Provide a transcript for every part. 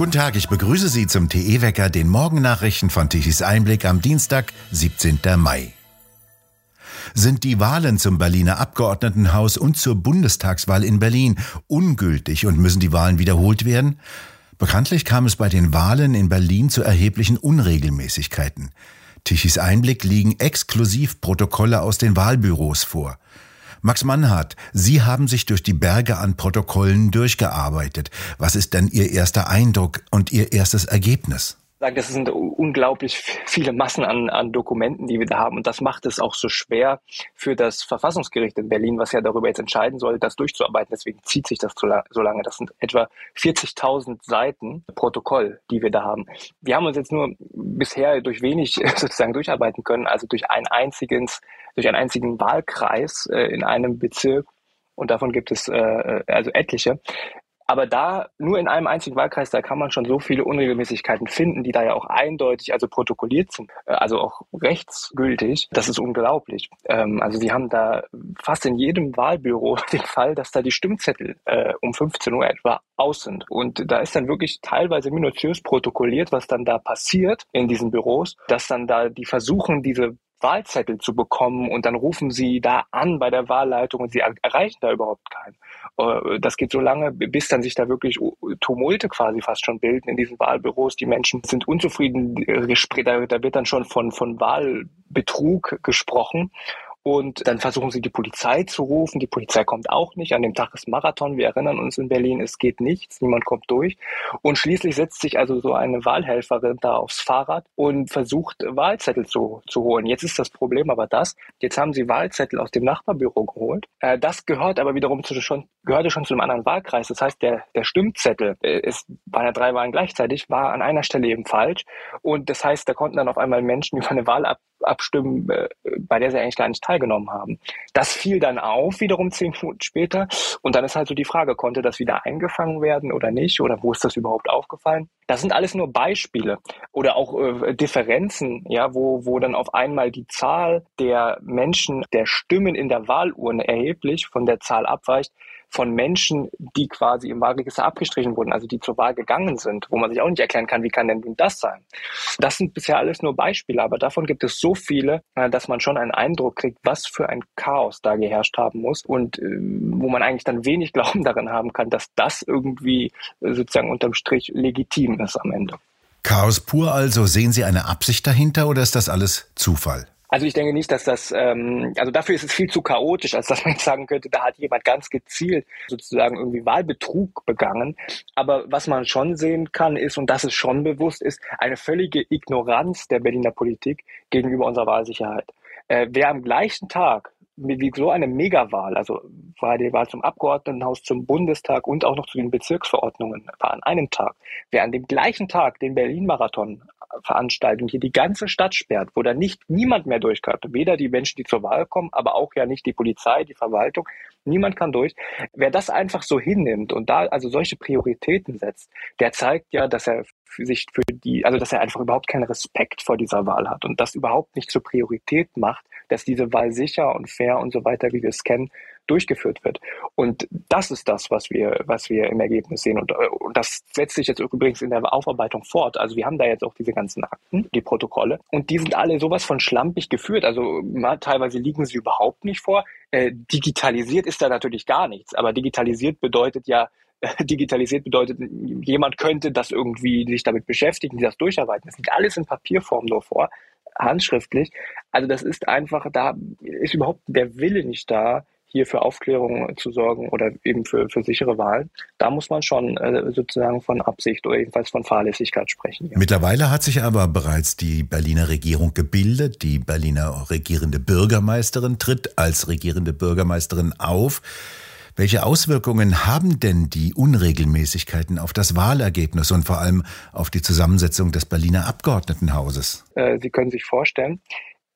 Guten Tag, ich begrüße Sie zum TE-Wecker, den Morgennachrichten von Tichys Einblick am Dienstag, 17. Mai. Sind die Wahlen zum Berliner Abgeordnetenhaus und zur Bundestagswahl in Berlin ungültig und müssen die Wahlen wiederholt werden? Bekanntlich kam es bei den Wahlen in Berlin zu erheblichen Unregelmäßigkeiten. Tichys Einblick liegen exklusiv Protokolle aus den Wahlbüros vor. Max Mannhardt, Sie haben sich durch die Berge an Protokollen durchgearbeitet. Was ist denn Ihr erster Eindruck und Ihr erstes Ergebnis? Das sind unglaublich viele Massen an, an Dokumenten, die wir da haben. Und das macht es auch so schwer für das Verfassungsgericht in Berlin, was ja darüber jetzt entscheiden soll, das durchzuarbeiten. Deswegen zieht sich das so lange. Das sind etwa 40.000 Seiten Protokoll, die wir da haben. Wir haben uns jetzt nur bisher durch wenig sozusagen durcharbeiten können, also durch ein einziges durch einen einzigen Wahlkreis äh, in einem Bezirk und davon gibt es äh, äh, also etliche. Aber da nur in einem einzigen Wahlkreis, da kann man schon so viele Unregelmäßigkeiten finden, die da ja auch eindeutig, also protokolliert sind, äh, also auch rechtsgültig. Das ist unglaublich. Ähm, also sie haben da fast in jedem Wahlbüro den Fall, dass da die Stimmzettel äh, um 15 Uhr etwa aus sind. Und da ist dann wirklich teilweise minutiös protokolliert, was dann da passiert in diesen Büros, dass dann da die versuchen, diese Wahlzettel zu bekommen und dann rufen sie da an bei der Wahlleitung und sie erreichen da überhaupt keinen. Äh, das geht so lange, bis dann sich da wirklich Tumulte quasi fast schon bilden in diesen Wahlbüros. Die Menschen sind unzufrieden, da wird dann schon von, von Wahlbetrug gesprochen. Und dann versuchen sie die Polizei zu rufen. Die Polizei kommt auch nicht. An dem Tag ist Marathon. Wir erinnern uns in Berlin, es geht nichts. Niemand kommt durch. Und schließlich setzt sich also so eine Wahlhelferin da aufs Fahrrad und versucht Wahlzettel zu, zu holen. Jetzt ist das Problem aber das. Jetzt haben sie Wahlzettel aus dem Nachbarbüro geholt. Äh, das gehört aber wiederum zu schon, gehörte schon zu einem anderen Wahlkreis. Das heißt, der, der Stimmzettel ist bei einer drei Wahlen gleichzeitig, war an einer Stelle eben falsch. Und das heißt, da konnten dann auf einmal Menschen über eine Wahl ab, abstimmen, äh, bei der sie eigentlich gar nicht teilgenommen haben. Das fiel dann auf, wiederum zehn Minuten später. Und dann ist halt so die Frage, konnte das wieder eingefangen werden oder nicht? Oder wo ist das überhaupt aufgefallen? Das sind alles nur Beispiele oder auch äh, Differenzen, ja, wo, wo dann auf einmal die Zahl der Menschen, der Stimmen in der Wahlurne erheblich von der Zahl abweicht, von Menschen, die quasi im Wahlregister abgestrichen wurden, also die zur Wahl gegangen sind, wo man sich auch nicht erklären kann, wie kann denn das sein? Das sind bisher alles nur Beispiele, aber davon gibt es so viele, äh, dass man schon einen Eindruck kriegt, was für ein Chaos da geherrscht haben muss und äh, wo man eigentlich dann wenig Glauben darin haben kann, dass das irgendwie äh, sozusagen unterm Strich legitim ist am Ende. Chaos pur also. Sehen Sie eine Absicht dahinter oder ist das alles Zufall? Also ich denke nicht, dass das, ähm, also dafür ist es viel zu chaotisch, als dass man sagen könnte, da hat jemand ganz gezielt sozusagen irgendwie Wahlbetrug begangen. Aber was man schon sehen kann, ist, und das ist schon bewusst, ist eine völlige Ignoranz der Berliner Politik gegenüber unserer Wahlsicherheit. Äh, wer am gleichen Tag wie so eine Megawahl, also war die Wahl zum Abgeordnetenhaus, zum Bundestag und auch noch zu den Bezirksverordnungen war an einem Tag. Wer an dem gleichen Tag den Berlin-Marathon Veranstaltung hier die ganze Stadt sperrt, wo da nicht niemand mehr durch kann, weder die Menschen, die zur Wahl kommen, aber auch ja nicht die Polizei, die Verwaltung, niemand kann durch. Wer das einfach so hinnimmt und da also solche Prioritäten setzt, der zeigt ja, dass er für sich für die, also dass er einfach überhaupt keinen Respekt vor dieser Wahl hat und das überhaupt nicht zur Priorität macht, dass diese Wahl sicher und fair und so weiter, wie wir es kennen, durchgeführt wird. Und das ist das, was wir, was wir im Ergebnis sehen. Und, und das setzt sich jetzt übrigens in der Aufarbeitung fort. Also wir haben da jetzt auch diese ganzen Akten, die Protokolle, und die sind alle sowas von schlampig geführt. Also teilweise liegen sie überhaupt nicht vor. Äh, digitalisiert ist da natürlich gar nichts, aber digitalisiert bedeutet ja, digitalisiert bedeutet, jemand könnte das irgendwie sich damit beschäftigen, das durcharbeiten. Das liegt alles in Papierform nur vor, handschriftlich. Also das ist einfach, da ist überhaupt der Wille nicht da, hier für Aufklärung zu sorgen oder eben für, für sichere Wahlen, da muss man schon äh, sozusagen von Absicht oder jedenfalls von Fahrlässigkeit sprechen. Ja. Mittlerweile hat sich aber bereits die Berliner Regierung gebildet. Die Berliner regierende Bürgermeisterin tritt als regierende Bürgermeisterin auf. Welche Auswirkungen haben denn die Unregelmäßigkeiten auf das Wahlergebnis und vor allem auf die Zusammensetzung des Berliner Abgeordnetenhauses? Äh, Sie können sich vorstellen,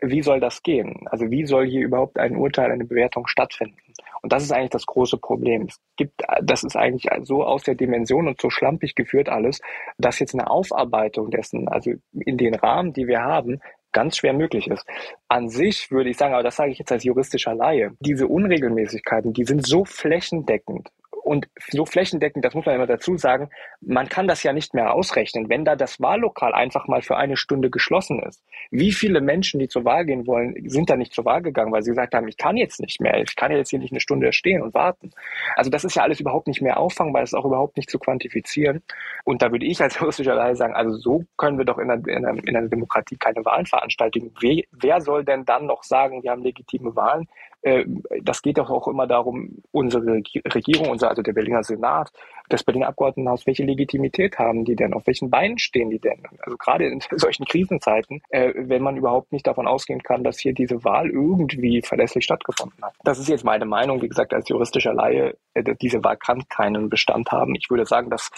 wie soll das gehen? Also wie soll hier überhaupt ein Urteil, eine Bewertung stattfinden? Und das ist eigentlich das große Problem. Es gibt, das ist eigentlich so aus der Dimension und so schlampig geführt alles, dass jetzt eine Aufarbeitung dessen, also in den Rahmen, die wir haben, ganz schwer möglich ist. An sich würde ich sagen, aber das sage ich jetzt als juristischer Laie, diese Unregelmäßigkeiten, die sind so flächendeckend Und so flächendeckend, das muss man immer dazu sagen, man kann das ja nicht mehr ausrechnen, wenn da das Wahllokal einfach mal für eine Stunde geschlossen ist. Wie viele Menschen, die zur Wahl gehen wollen, sind da nicht zur Wahl gegangen, weil sie gesagt haben, ich kann jetzt nicht mehr, ich kann jetzt hier nicht eine Stunde stehen und warten. Also das ist ja alles überhaupt nicht mehr auffangbar, das ist auch überhaupt nicht zu quantifizieren. Und da würde ich als juristischer Leiter sagen, also so können wir doch in einer, in einer, in einer Demokratie keine Wahlen veranstalten. Wer soll denn dann noch sagen, wir haben legitime Wahlen? Äh, das geht doch auch immer darum, unsere Regierung, unser, also der Berliner Senat, das Berliner Abgeordnetenhaus, welche Legitimität haben die denn? Auf welchen Beinen stehen die denn? Also gerade in solchen Krisenzeiten, äh, wenn man überhaupt nicht davon ausgehen kann, dass hier diese Wahl irgendwie verlässlich stattgefunden hat. Das ist jetzt meine Meinung, wie gesagt, als juristischer Laie, äh, diese Wahl kann keinen Bestand haben. Ich würde sagen, dass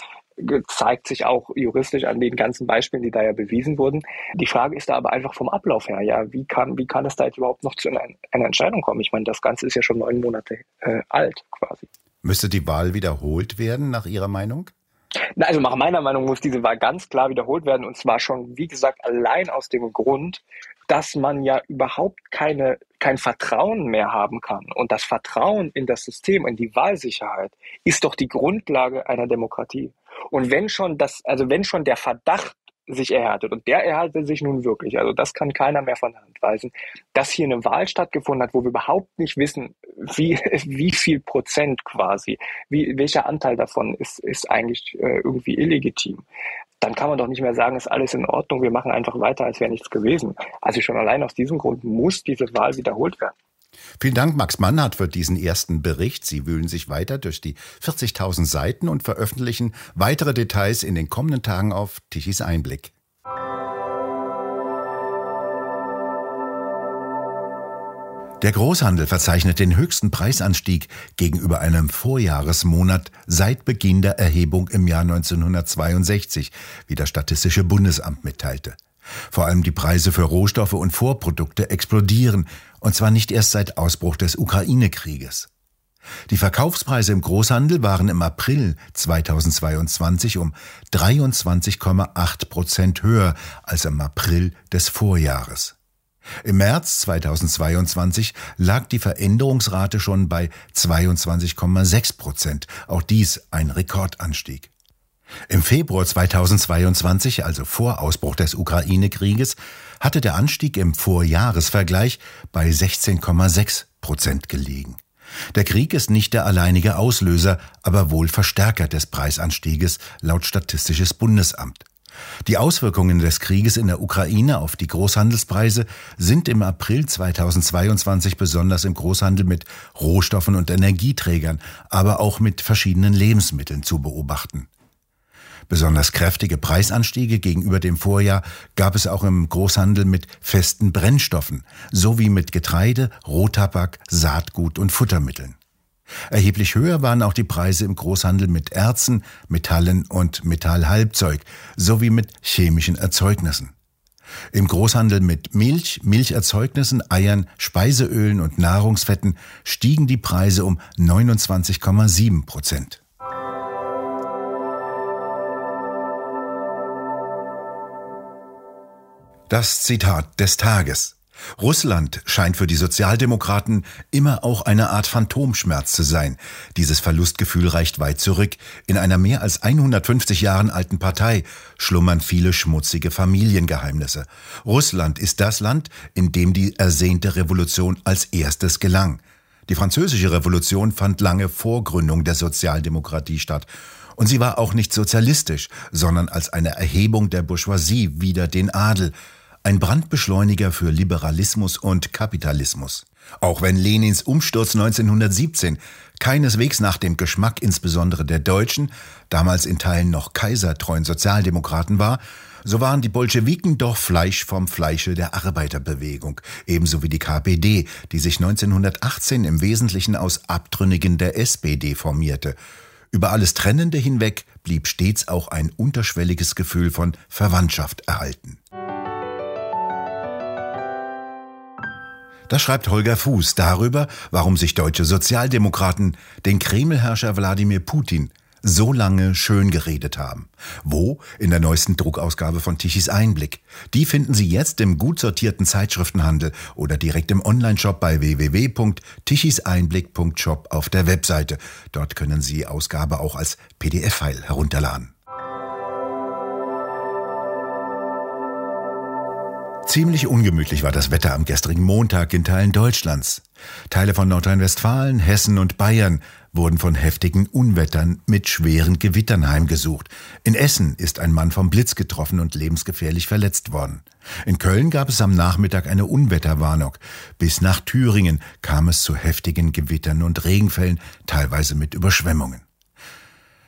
zeigt sich auch juristisch an den ganzen Beispielen, die da ja bewiesen wurden. Die Frage ist da aber einfach vom Ablauf her, ja, wie kann, wie kann es da jetzt überhaupt noch zu einer, einer Entscheidung kommen? Ich meine, das Ganze ist ja schon neun Monate äh, alt quasi. Müsste die Wahl wiederholt werden, nach Ihrer Meinung? Also nach meiner Meinung muss diese Wahl ganz klar wiederholt werden und zwar schon, wie gesagt, allein aus dem Grund, dass man ja überhaupt keine, kein Vertrauen mehr haben kann. Und das Vertrauen in das System, in die Wahlsicherheit, ist doch die Grundlage einer Demokratie. Und wenn schon das, also wenn schon der Verdacht sich erhärtet, und der erhärtet sich nun wirklich, also das kann keiner mehr von der Hand weisen, dass hier eine Wahl stattgefunden hat, wo wir überhaupt nicht wissen, wie, wie viel Prozent quasi, wie, welcher Anteil davon ist, ist eigentlich äh, irgendwie illegitim dann kann man doch nicht mehr sagen, ist alles in Ordnung, wir machen einfach weiter, als wäre nichts gewesen. Also schon allein aus diesem Grund muss diese Wahl wiederholt werden. Vielen Dank, Max Mannhardt, für diesen ersten Bericht. Sie wühlen sich weiter durch die 40.000 Seiten und veröffentlichen weitere Details in den kommenden Tagen auf Tichys Einblick. Der Großhandel verzeichnet den höchsten Preisanstieg gegenüber einem Vorjahresmonat seit Beginn der Erhebung im Jahr 1962, wie das Statistische Bundesamt mitteilte. Vor allem die Preise für Rohstoffe und Vorprodukte explodieren, und zwar nicht erst seit Ausbruch des Ukraine-Krieges. Die Verkaufspreise im Großhandel waren im April 2022 um 23,8 Prozent höher als im April des Vorjahres. Im März 2022 lag die Veränderungsrate schon bei 22,6 Prozent, auch dies ein Rekordanstieg. Im Februar 2022, also vor Ausbruch des Ukraine-Krieges, hatte der Anstieg im Vorjahresvergleich bei 16,6 Prozent gelegen. Der Krieg ist nicht der alleinige Auslöser, aber wohl Verstärker des Preisanstieges laut Statistisches Bundesamt. Die Auswirkungen des Krieges in der Ukraine auf die Großhandelspreise sind im April 2022 besonders im Großhandel mit Rohstoffen und Energieträgern, aber auch mit verschiedenen Lebensmitteln zu beobachten. Besonders kräftige Preisanstiege gegenüber dem Vorjahr gab es auch im Großhandel mit festen Brennstoffen sowie mit Getreide, Rohtabak, Saatgut und Futtermitteln. Erheblich höher waren auch die Preise im Großhandel mit Erzen, Metallen und Metallhalbzeug sowie mit chemischen Erzeugnissen. Im Großhandel mit Milch, Milcherzeugnissen, Eiern, Speiseölen und Nahrungsfetten stiegen die Preise um 29,7 Prozent. Das Zitat des Tages. Russland scheint für die Sozialdemokraten immer auch eine Art Phantomschmerz zu sein. Dieses Verlustgefühl reicht weit zurück. In einer mehr als 150 Jahren alten Partei schlummern viele schmutzige Familiengeheimnisse. Russland ist das Land, in dem die ersehnte Revolution als erstes gelang. Die französische Revolution fand lange vor Gründung der Sozialdemokratie statt. Und sie war auch nicht sozialistisch, sondern als eine Erhebung der Bourgeoisie wider den Adel ein Brandbeschleuniger für Liberalismus und Kapitalismus. Auch wenn Lenins Umsturz 1917 keineswegs nach dem Geschmack insbesondere der Deutschen, damals in Teilen noch kaisertreuen Sozialdemokraten war, so waren die Bolschewiken doch Fleisch vom Fleische der Arbeiterbewegung, ebenso wie die KPD, die sich 1918 im Wesentlichen aus Abtrünnigen der SPD formierte. Über alles Trennende hinweg blieb stets auch ein unterschwelliges Gefühl von Verwandtschaft erhalten. Da schreibt Holger Fuß darüber, warum sich deutsche Sozialdemokraten den Kremlherrscher Wladimir Putin so lange schön geredet haben. Wo? In der neuesten Druckausgabe von Tichys Einblick. Die finden Sie jetzt im gut sortierten Zeitschriftenhandel oder direkt im Onlineshop bei www.tichiseinblick.shop auf der Webseite. Dort können Sie Ausgabe auch als PDF-File herunterladen. Ziemlich ungemütlich war das Wetter am gestrigen Montag in Teilen Deutschlands. Teile von Nordrhein-Westfalen, Hessen und Bayern wurden von heftigen Unwettern mit schweren Gewittern heimgesucht. In Essen ist ein Mann vom Blitz getroffen und lebensgefährlich verletzt worden. In Köln gab es am Nachmittag eine Unwetterwarnung. Bis nach Thüringen kam es zu heftigen Gewittern und Regenfällen, teilweise mit Überschwemmungen.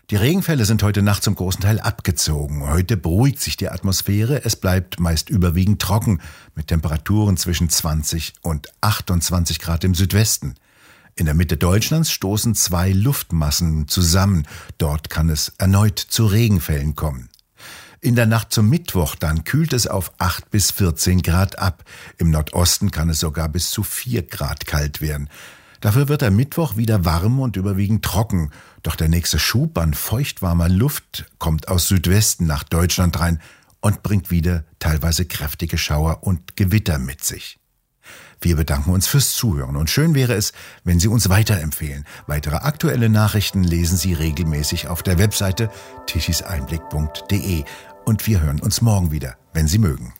Die Regenfälle sind heute Nacht zum großen Teil abgezogen. Heute beruhigt sich die Atmosphäre. Es bleibt meist überwiegend trocken mit Temperaturen zwischen 20 und 28 Grad im Südwesten. In der Mitte Deutschlands stoßen zwei Luftmassen zusammen. Dort kann es erneut zu Regenfällen kommen. In der Nacht zum Mittwoch dann kühlt es auf 8 bis 14 Grad ab. Im Nordosten kann es sogar bis zu 4 Grad kalt werden. Dafür wird der Mittwoch wieder warm und überwiegend trocken. Doch der nächste Schub an feuchtwarmer Luft kommt aus Südwesten nach Deutschland rein und bringt wieder teilweise kräftige Schauer und Gewitter mit sich. Wir bedanken uns fürs Zuhören und schön wäre es, wenn Sie uns weiterempfehlen. Weitere aktuelle Nachrichten lesen Sie regelmäßig auf der Webseite tischiseinblick.de und wir hören uns morgen wieder, wenn Sie mögen.